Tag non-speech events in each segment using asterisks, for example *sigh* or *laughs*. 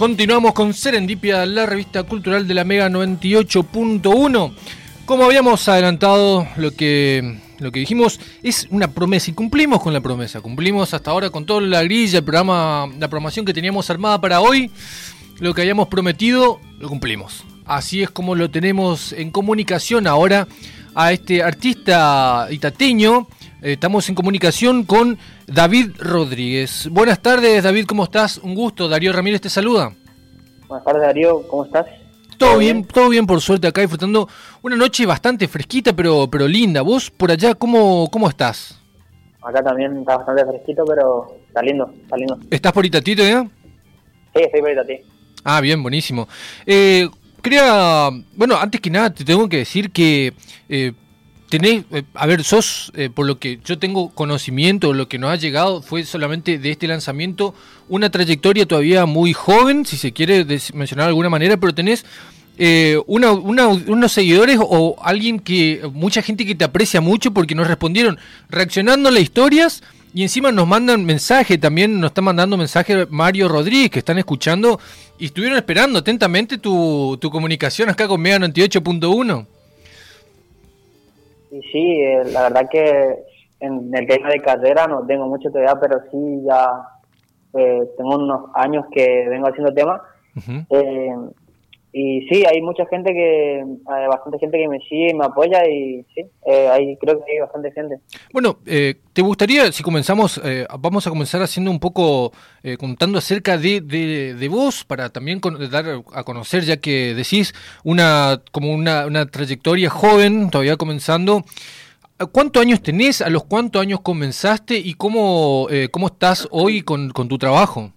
Continuamos con Serendipia, la revista cultural de la Mega 98.1. Como habíamos adelantado, lo que, lo que dijimos es una promesa y cumplimos con la promesa. Cumplimos hasta ahora con toda la grilla, el programa, la programación que teníamos armada para hoy. Lo que habíamos prometido, lo cumplimos. Así es como lo tenemos en comunicación ahora a este artista itateño. Estamos en comunicación con David Rodríguez. Buenas tardes, David, ¿cómo estás? Un gusto. Darío Ramírez te saluda. Buenas tardes, Darío, ¿cómo estás? Todo bien, todo bien por suerte acá disfrutando una noche bastante fresquita pero pero linda. ¿Vos por allá cómo, cómo estás? Acá también está bastante fresquito, pero está lindo, está lindo. ¿Estás por Itatito ya? Sí, estoy por Itatí. Ah, bien, buenísimo. Eh, quería, bueno, antes que nada te tengo que decir que eh, tenés, eh, a ver, sos, eh, por lo que yo tengo conocimiento, lo que nos ha llegado fue solamente de este lanzamiento una trayectoria todavía muy joven, si se quiere mencionar de alguna manera, pero tenés eh, una, unos seguidores o alguien que, mucha gente que te aprecia mucho porque nos respondieron reaccionando a las historias y encima nos mandan mensaje, también nos está mandando mensaje Mario Rodríguez, que están escuchando y estuvieron esperando atentamente tu, tu comunicación acá con Mega 98.1. Y sí, eh, la verdad que en el tema de carrera no tengo mucho todavía, pero sí ya eh, tengo unos años que vengo haciendo temas. eh, y sí, hay mucha gente que, hay bastante gente que me sigue y me apoya y sí, eh, hay, creo que hay bastante gente. Bueno, eh, ¿te gustaría, si comenzamos, eh, vamos a comenzar haciendo un poco, eh, contando acerca de, de, de, vos, para también con, dar a conocer, ya que decís una, como una, una trayectoria joven, todavía comenzando. ¿Cuántos años tenés? ¿A los cuántos años comenzaste? ¿Y cómo, eh, cómo estás hoy con, con tu trabajo?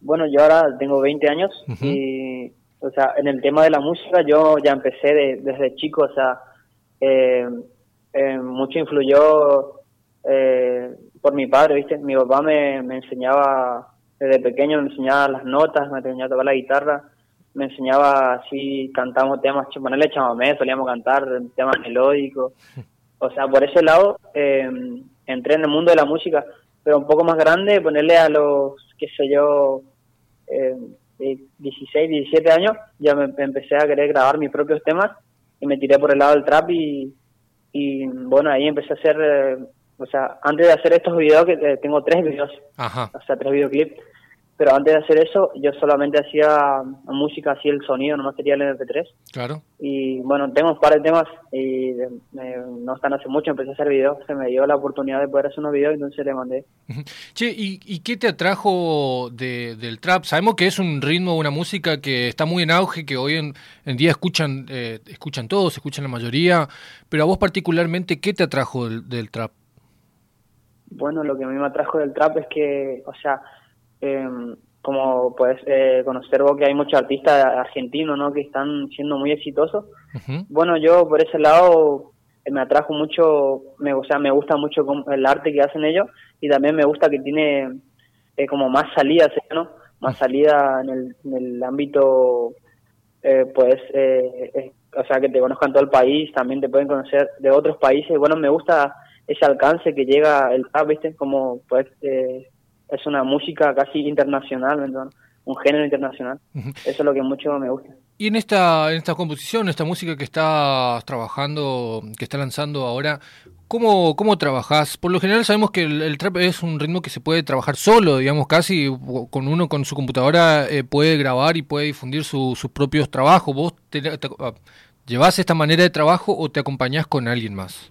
Bueno, yo ahora tengo 20 años uh -huh. y, o sea, en el tema de la música yo ya empecé de, desde chico, o sea, eh, eh, mucho influyó eh, por mi padre, ¿viste? Mi papá me, me enseñaba, desde pequeño me enseñaba las notas, me enseñaba a tocar la guitarra, me enseñaba así, cantamos temas, ponerle chamamé, solíamos cantar temas melódicos, o sea, por ese lado eh, entré en el mundo de la música, pero un poco más grande, ponerle a los, qué sé yo, eh, 16, 17 años, ya me, empecé a querer grabar mis propios temas y me tiré por el lado del trap y, y bueno, ahí empecé a hacer, eh, o sea, antes de hacer estos videos, que eh, tengo tres videos, Ajá. o sea, tres videoclips, pero antes de hacer eso, yo solamente hacía música, así el sonido, nomás sería el MP3. Claro. Y bueno, tengo un par de temas y eh, no están hace mucho, empecé a hacer videos, se me dio la oportunidad de poder hacer unos videos, entonces le mandé. Che, ¿y, y qué te atrajo de, del trap? Sabemos que es un ritmo, una música que está muy en auge, que hoy en, en día escuchan, eh, escuchan todos, escuchan la mayoría, pero a vos particularmente, ¿qué te atrajo del, del trap? Bueno, lo que a mí me atrajo del trap es que, o sea, eh, como puedes eh, conocer vos que hay muchos artistas argentinos ¿no? que están siendo muy exitosos. Uh -huh. Bueno, yo por ese lado eh, me atrajo mucho, me, o sea, me gusta mucho el arte que hacen ellos y también me gusta que tiene eh, como más salida, ¿no? Más salida en el, en el ámbito, eh, pues, eh, o sea, que te conozcan todo el país, también te pueden conocer de otros países. Bueno, me gusta ese alcance que llega el trap, ¿viste? Como, pues, eh, es una música casi internacional, ¿no? un género internacional. Uh -huh. Eso es lo que mucho me gusta. Y en esta, en esta composición, esta música que estás trabajando, que está lanzando ahora, ¿cómo, cómo trabajas? Por lo general sabemos que el, el, trap es un ritmo que se puede trabajar solo, digamos, casi con uno con su computadora eh, puede grabar y puede difundir su, sus propios trabajos. ¿Vos te, te, uh, llevas esta manera de trabajo o te acompañás con alguien más?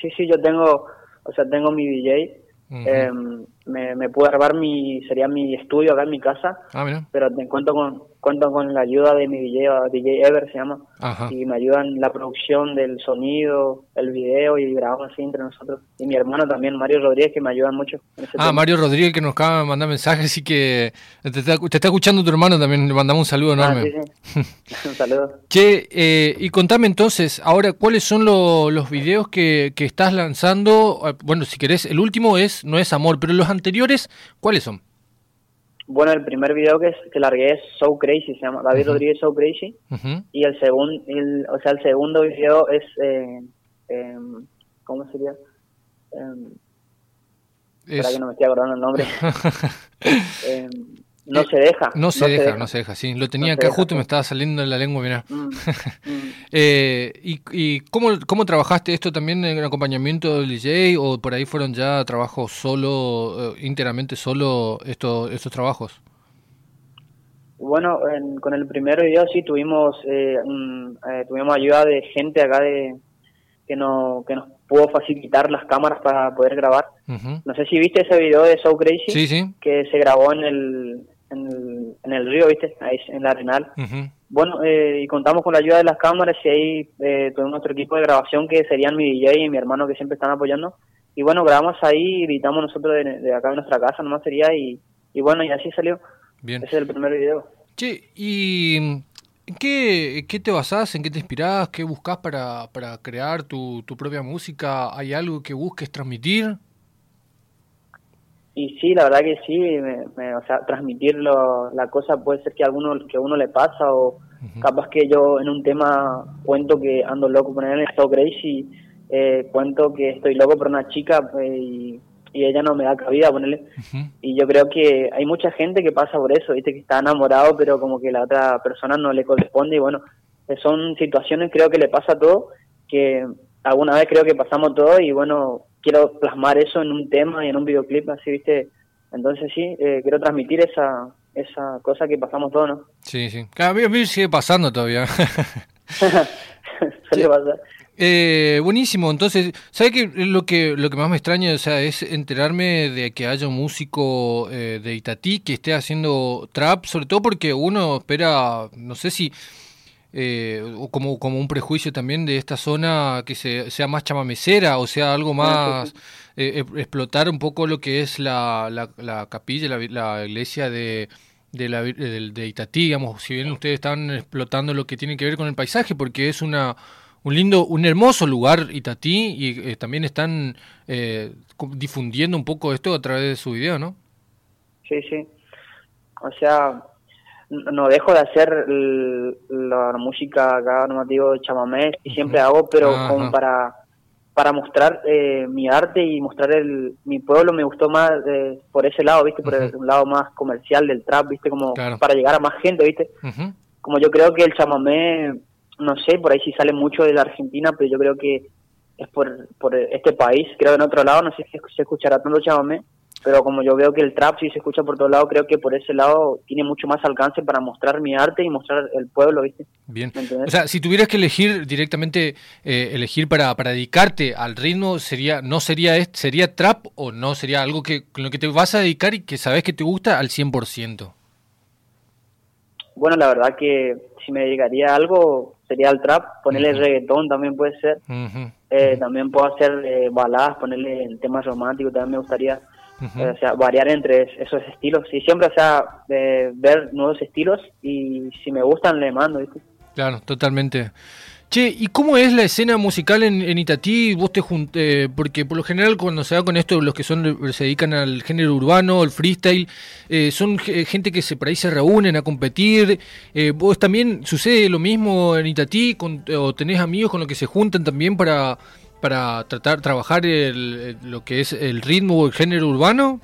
Sí, sí, yo tengo, o sea, tengo mi DJ Uh -huh. eh, me, me pude grabar mi sería mi estudio acá en mi casa. Ah, pero te cuento con cuento con la ayuda de mi DJ DJ Ever se llama Ajá. y me ayudan la producción del sonido el video y grabamos así entre nosotros y mi hermano también Mario Rodríguez que me ayudan mucho ah tema. Mario Rodríguez que nos acaba de mandar mensajes así que te está, te está, escuchando tu hermano también le mandamos un saludo enorme ah, sí, sí. *laughs* un saludo che eh, y contame entonces ahora cuáles son lo, los videos que, que estás lanzando ah, bueno si querés el último es no es amor pero los anteriores cuáles son bueno, el primer video que, que largué es So Crazy, se llama David uh -huh. Rodríguez So Crazy. Uh -huh. Y el segundo, o sea, el segundo video es, eh, eh, ¿cómo sería? Eh, es... Espera que no me estoy acordando el nombre. *laughs* no se deja. No se, deja, no se deja, sí. Lo tenía acá justo y me estaba saliendo en la lengua, mira. Mm, *laughs* mm. eh, ¿Y, y cómo, cómo trabajaste esto también en el acompañamiento del DJ o por ahí fueron ya trabajos solo, íntegramente solo estos, estos trabajos? Bueno, con el primer video sí tuvimos eh, eh, tuvimos ayuda de gente acá de que, no, que nos pudo facilitar las cámaras para poder grabar. No sé si viste ese video de So Crazy, que se grabó en el, en el, río, ¿viste? Ahí en la Arenal. Bueno, eh, y contamos con la ayuda de las cámaras y ahí tuvimos nuestro equipo de grabación que serían mi DJ y mi hermano que siempre están apoyando. Y bueno, grabamos ahí, gritamos nosotros de, acá en nuestra casa, nomás sería, y, y bueno, y así salió. Ese es el primer video. Che, ¿y en qué, qué te basás, en qué te inspirás, qué buscas para, para crear tu, tu propia música? ¿Hay algo que busques transmitir? Y sí, la verdad que sí, me, o sea, transmitir la cosa puede ser que a alguno, que a uno le pasa o capaz que yo en un tema cuento que ando loco por el So Crazy, eh, cuento que estoy loco por una chica eh, y y ella no me da cabida ponerle y yo creo que hay mucha gente que pasa por eso viste que está enamorado pero como que la otra persona no le corresponde y bueno eh, son situaciones creo que le pasa a todo que alguna vez creo que pasamos todo y bueno quiero plasmar eso en un tema y en un videoclip así viste entonces sí eh, quiero transmitir esa esa cosa que pasamos todos no sí sí. A mí, a mí sigue pasando todavía. *laughs* *laughs* Suele pasar. Eh, buenísimo, entonces, ¿sabe que lo que lo que más me extraña o sea, es enterarme de que haya un músico eh, de Itatí que esté haciendo trap, sobre todo porque uno espera, no sé si, eh, como, como un prejuicio también de esta zona que se, sea más chamamecera, o sea, algo más, eh, explotar un poco lo que es la, la, capilla, la, la iglesia de de, la, de Itatí, digamos, si bien ustedes están explotando lo que tiene que ver con el paisaje, porque es una un lindo, un hermoso lugar Itatí y eh, también están eh, difundiendo un poco esto a través de su video, ¿no? Sí, sí. O sea, no dejo de hacer la música acá normativo de chamamé y siempre hago, pero como para para mostrar eh, mi arte y mostrar el mi pueblo me gustó más por ese lado, ¿viste? Por el, un lado más comercial del trap, ¿viste? Como para llegar a más gente, ¿viste? Como yo creo que el chamamé no sé, por ahí sí sale mucho de la Argentina, pero yo creo que es por, por este país, creo en otro lado, no sé si se escuchará tanto chamamé, pero como yo veo que el trap sí se escucha por todos lados, creo que por ese lado tiene mucho más alcance para mostrar mi arte y mostrar el pueblo, ¿viste? Bien. O sea, si tuvieras que elegir directamente, eh, elegir para, para dedicarte al ritmo, sería no sería sería trap o no sería algo que con lo que te vas a dedicar y que sabes que te gusta al 100%? Bueno, la verdad que si me dedicaría a algo, sería el trap, ponerle reggaetón también puede ser. Eh, también puedo hacer eh, baladas, ponerle temas románticos, también me gustaría. Eh, o sea, variar entre esos estilos. Y siempre, o sea, ver nuevos estilos y si me gustan, le mando, ¿viste? Claro, totalmente. Che, ¿y cómo es la escena musical en, en Itatí? Vos te junté, porque por lo general cuando se da con esto, los que son se dedican al género urbano, el freestyle, eh, son gente que se por ahí se reúnen a competir. Eh, ¿Vos también sucede lo mismo en Itatí? Con, ¿O tenés amigos con los que se juntan también para, para tratar, trabajar el, lo que es el ritmo o el género urbano?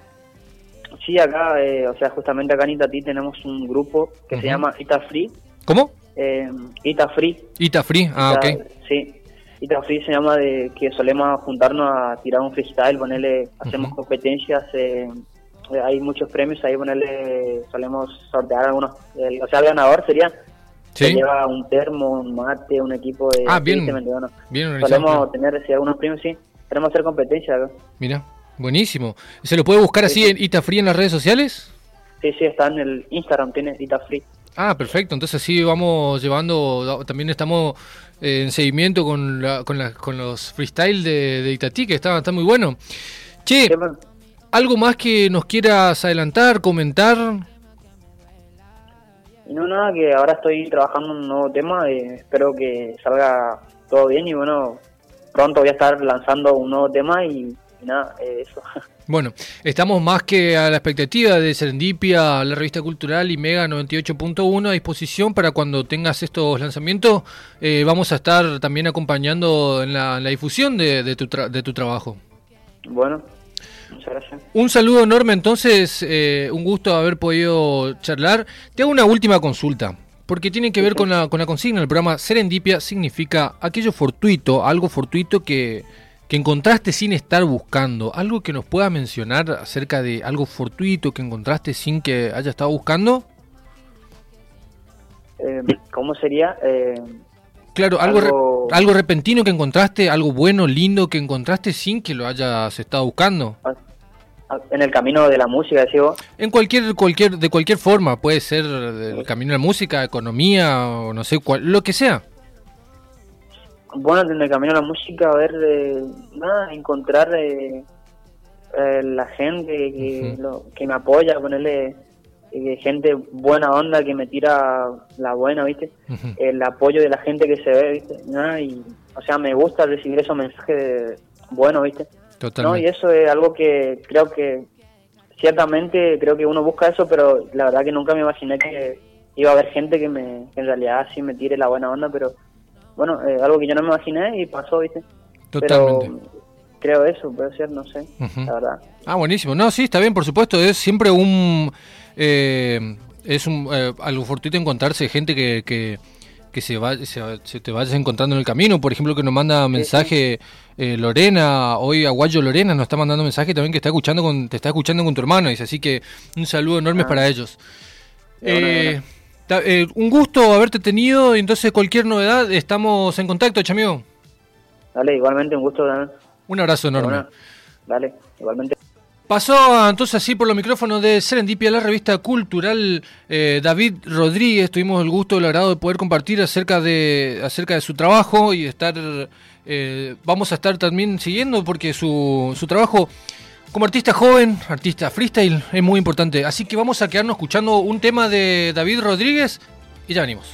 Sí, acá, eh, o sea, justamente acá en Itatí tenemos un grupo que se llama Ita Free. ¿Cómo? eh, Ita Free. Ita Free, ah, ok. Sí, Ita Free se llama de que solemos juntarnos a tirar un freestyle, ponerle, hacemos competencias, eh, hay muchos premios ahí, ponerle, solemos sortear algunos, o sea, el ganador sería ¿Sí? lleva un termo, un mate, un equipo de... Ah, bien, bien Solemos tener sí, algunos premios, sí. Queremos hacer competencia Mira, buenísimo. ¿Se lo puede buscar así en Ita Free en las redes sociales? Sí, sí, está en el Instagram, tiene Ita Free. Ah, perfecto. Entonces sí vamos llevando, también estamos eh, en seguimiento con, con, con los freestyle de, de Itatí, que está, está muy bueno. Che, ¿algo más que nos quieras adelantar, comentar? No, nada, que ahora estoy trabajando en un nuevo tema, y espero que salga todo bien y bueno, pronto voy a estar lanzando un nuevo tema y nada, eh, eso. *laughs* Bueno, estamos más que a la expectativa de Serendipia, la revista cultural y Mega 98.1 a disposición para cuando tengas estos lanzamientos. Eh, vamos a estar también acompañando en la, difusión de, tu de tu trabajo. Bueno. Muchas gracias. Un saludo enorme, entonces, eh, un gusto haber podido charlar. Te hago una última consulta, porque tiene que ver con la, con la consigna del programa. Serendipia significa aquello fortuito, algo fortuito que, que encontraste sin estar buscando. Algo que nos pueda mencionar acerca de algo fortuito que encontraste sin que haya estado buscando. Eh, ¿Cómo sería? Eh, claro, algo, algo... repentino que encontraste, algo bueno, lindo que encontraste sin que lo hayas estado buscando. Ah, ah, en el camino de la música, decís En cualquier, cualquier, de cualquier forma, puede ser el camino de la música, economía, o no sé, cuál, lo que sea. Bueno, en el camino de la música, a ver, eh, nada, encontrar eh, la gente que, lo, que me apoya, ponerle gente buena onda que me tira la buena, ¿viste? El apoyo de la gente que se ve, ¿viste? Y, o sea, me gusta recibir esos mensajes buenos, ¿viste? ¿No? Y eso es algo que creo que ciertamente creo que uno busca eso, pero la verdad que nunca me imaginé que iba a haber gente que me en realidad sí me tire la buena onda, pero bueno, eh, algo que yo no me imaginé y pasó, ¿viste? Totalmente. Creo eso, puede ser, no sé, la verdad. Ah, buenísimo. No, sí, está bien, por supuesto, es siempre un eh, es un, eh, algo fortuito encontrarse gente que, que, se, va, se, te vayas encontrando en el camino. Por ejemplo, que nos manda mensaje eh, Lorena, hoy Aguayo Lorena nos está mandando mensaje también que está escuchando con, te está escuchando con tu hermano. Dice, así que un saludo enorme ah. para ellos. Eh, un gusto haberte tenido. Entonces, cualquier novedad, estamos en contacto, chamigo. Dale, igualmente un gusto. Un abrazo enorme. dale, igualmente. Pasó entonces así por los micrófonos de Serendipia, la revista cultural eh, David Rodríguez. Tuvimos el gusto, el agrado de poder compartir acerca de, acerca de su trabajo y estar, eh, vamos a estar también siguiendo porque su, su trabajo como artista joven, artista freestyle, es muy importante. Así que vamos a quedarnos escuchando un tema de David Rodríguez y ya venimos.